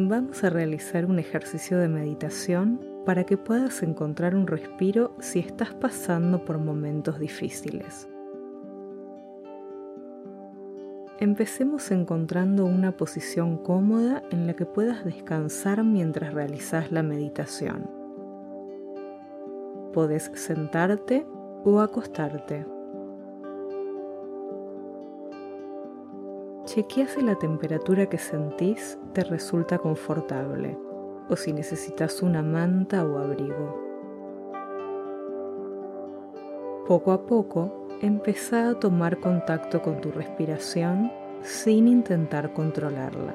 Vamos a realizar un ejercicio de meditación para que puedas encontrar un respiro si estás pasando por momentos difíciles. Empecemos encontrando una posición cómoda en la que puedas descansar mientras realizas la meditación. Puedes sentarte o acostarte. Chequea si la temperatura que sentís te resulta confortable o si necesitas una manta o abrigo. Poco a poco, Empezá a tomar contacto con tu respiración sin intentar controlarla.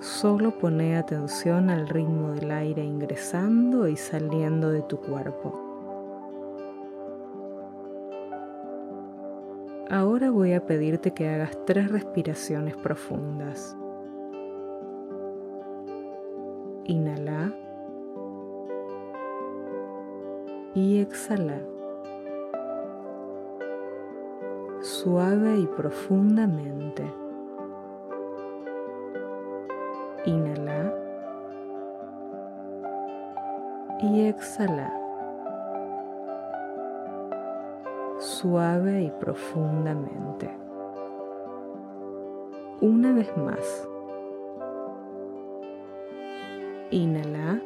Solo pone atención al ritmo del aire ingresando y saliendo de tu cuerpo. Ahora voy a pedirte que hagas tres respiraciones profundas. Inhala y exhala. suave y profundamente. Inhala y exhala. Suave y profundamente. Una vez más. Inhala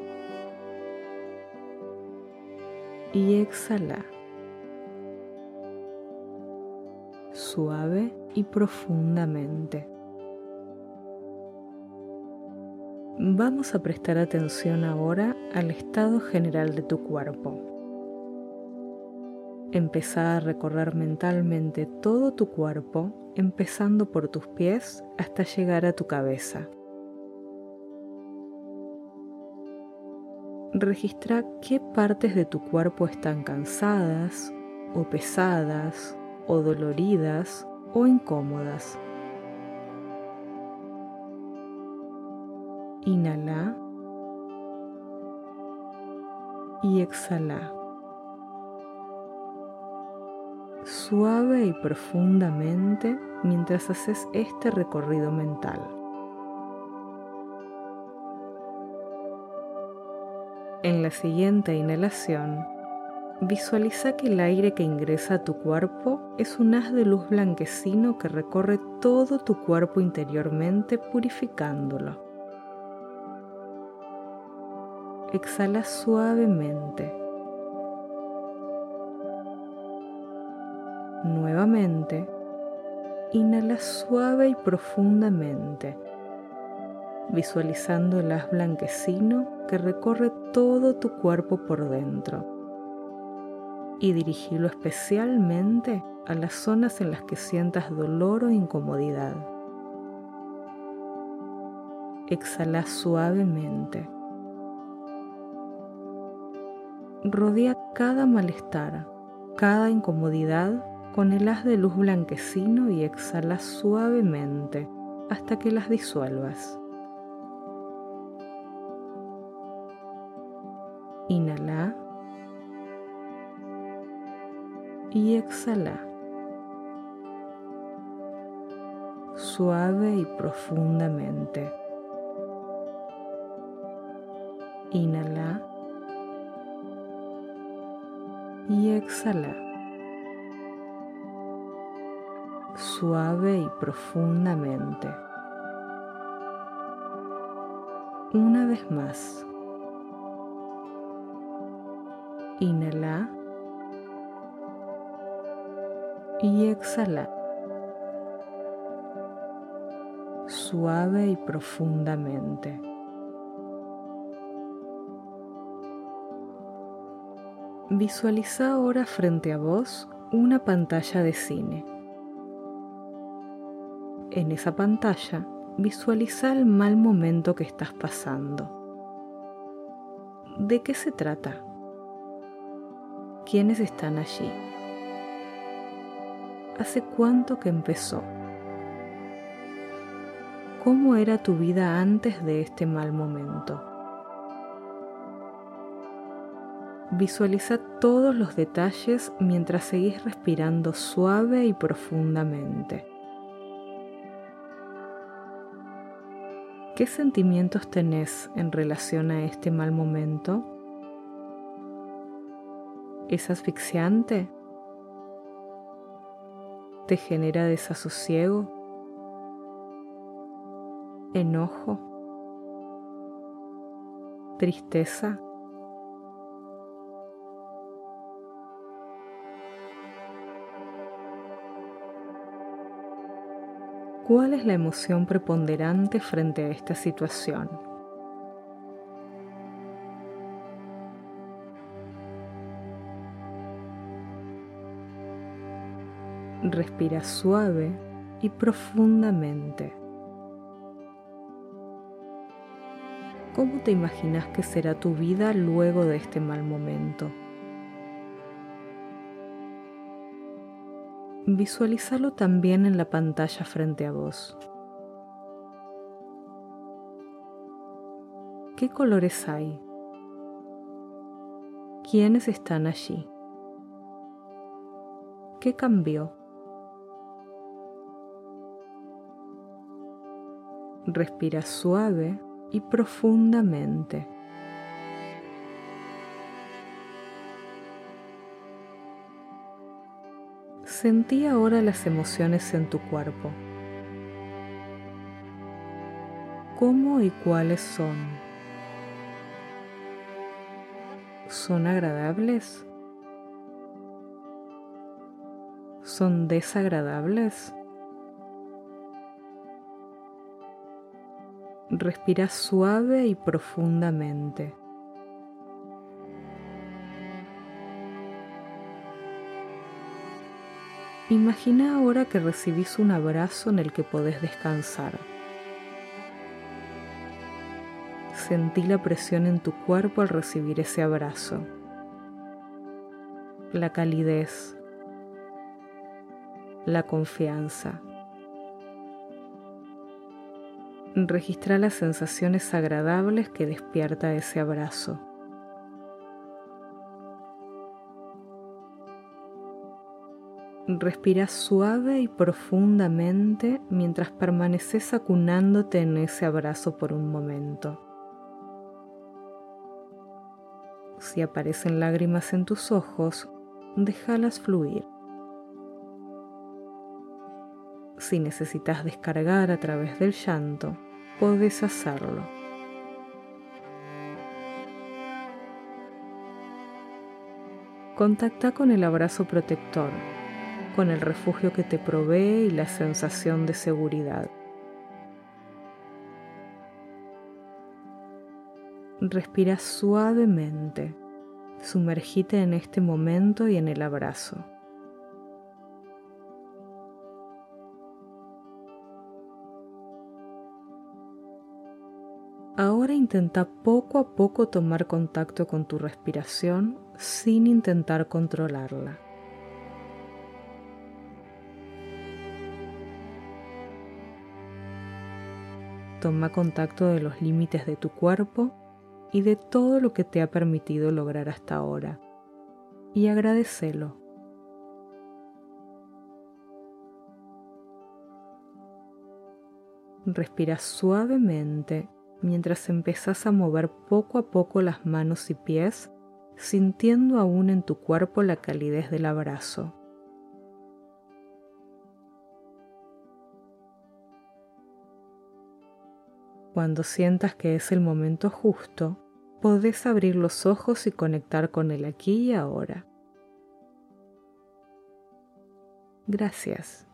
y exhala. suave y profundamente. Vamos a prestar atención ahora al estado general de tu cuerpo. Empezá a recorrer mentalmente todo tu cuerpo, empezando por tus pies hasta llegar a tu cabeza. Registra qué partes de tu cuerpo están cansadas o pesadas o doloridas o incómodas. Inhala y exhala. Suave y profundamente mientras haces este recorrido mental. En la siguiente inhalación, Visualiza que el aire que ingresa a tu cuerpo es un haz de luz blanquecino que recorre todo tu cuerpo interiormente purificándolo. Exhala suavemente. Nuevamente, inhala suave y profundamente, visualizando el haz blanquecino que recorre todo tu cuerpo por dentro y dirigirlo especialmente a las zonas en las que sientas dolor o incomodidad. Exhala suavemente. Rodea cada malestar, cada incomodidad con el haz de luz blanquecino y exhala suavemente hasta que las disuelvas. Inhala y exhala. Suave y profundamente. Inhala y exhala. Suave y profundamente. Una vez más. Inhala y exhala suave y profundamente. Visualiza ahora frente a vos una pantalla de cine. En esa pantalla visualiza el mal momento que estás pasando. ¿De qué se trata? ¿Quiénes están allí? ¿Hace cuánto que empezó? ¿Cómo era tu vida antes de este mal momento? Visualiza todos los detalles mientras seguís respirando suave y profundamente. ¿Qué sentimientos tenés en relación a este mal momento? ¿Es asfixiante? ¿Te genera desasosiego? ¿Enojo? ¿Tristeza? ¿Cuál es la emoción preponderante frente a esta situación? Respira suave y profundamente. ¿Cómo te imaginas que será tu vida luego de este mal momento? Visualízalo también en la pantalla frente a vos. ¿Qué colores hay? ¿Quiénes están allí? ¿Qué cambió? Respira suave y profundamente. Sentí ahora las emociones en tu cuerpo. ¿Cómo y cuáles son? ¿Son agradables? ¿Son desagradables? Respira suave y profundamente. Imagina ahora que recibís un abrazo en el que podés descansar. Sentí la presión en tu cuerpo al recibir ese abrazo. La calidez. La confianza. Registra las sensaciones agradables que despierta ese abrazo. Respira suave y profundamente mientras permaneces acunándote en ese abrazo por un momento. Si aparecen lágrimas en tus ojos, déjalas fluir. Si necesitas descargar a través del llanto, puedes hacerlo. Contacta con el abrazo protector con el refugio que te provee y la sensación de seguridad. Respira suavemente, sumergite en este momento y en el abrazo. Ahora intenta poco a poco tomar contacto con tu respiración sin intentar controlarla. Toma contacto de los límites de tu cuerpo y de todo lo que te ha permitido lograr hasta ahora y agradecelo. Respira suavemente mientras empezás a mover poco a poco las manos y pies, sintiendo aún en tu cuerpo la calidez del abrazo. Cuando sientas que es el momento justo, podés abrir los ojos y conectar con el aquí y ahora. Gracias.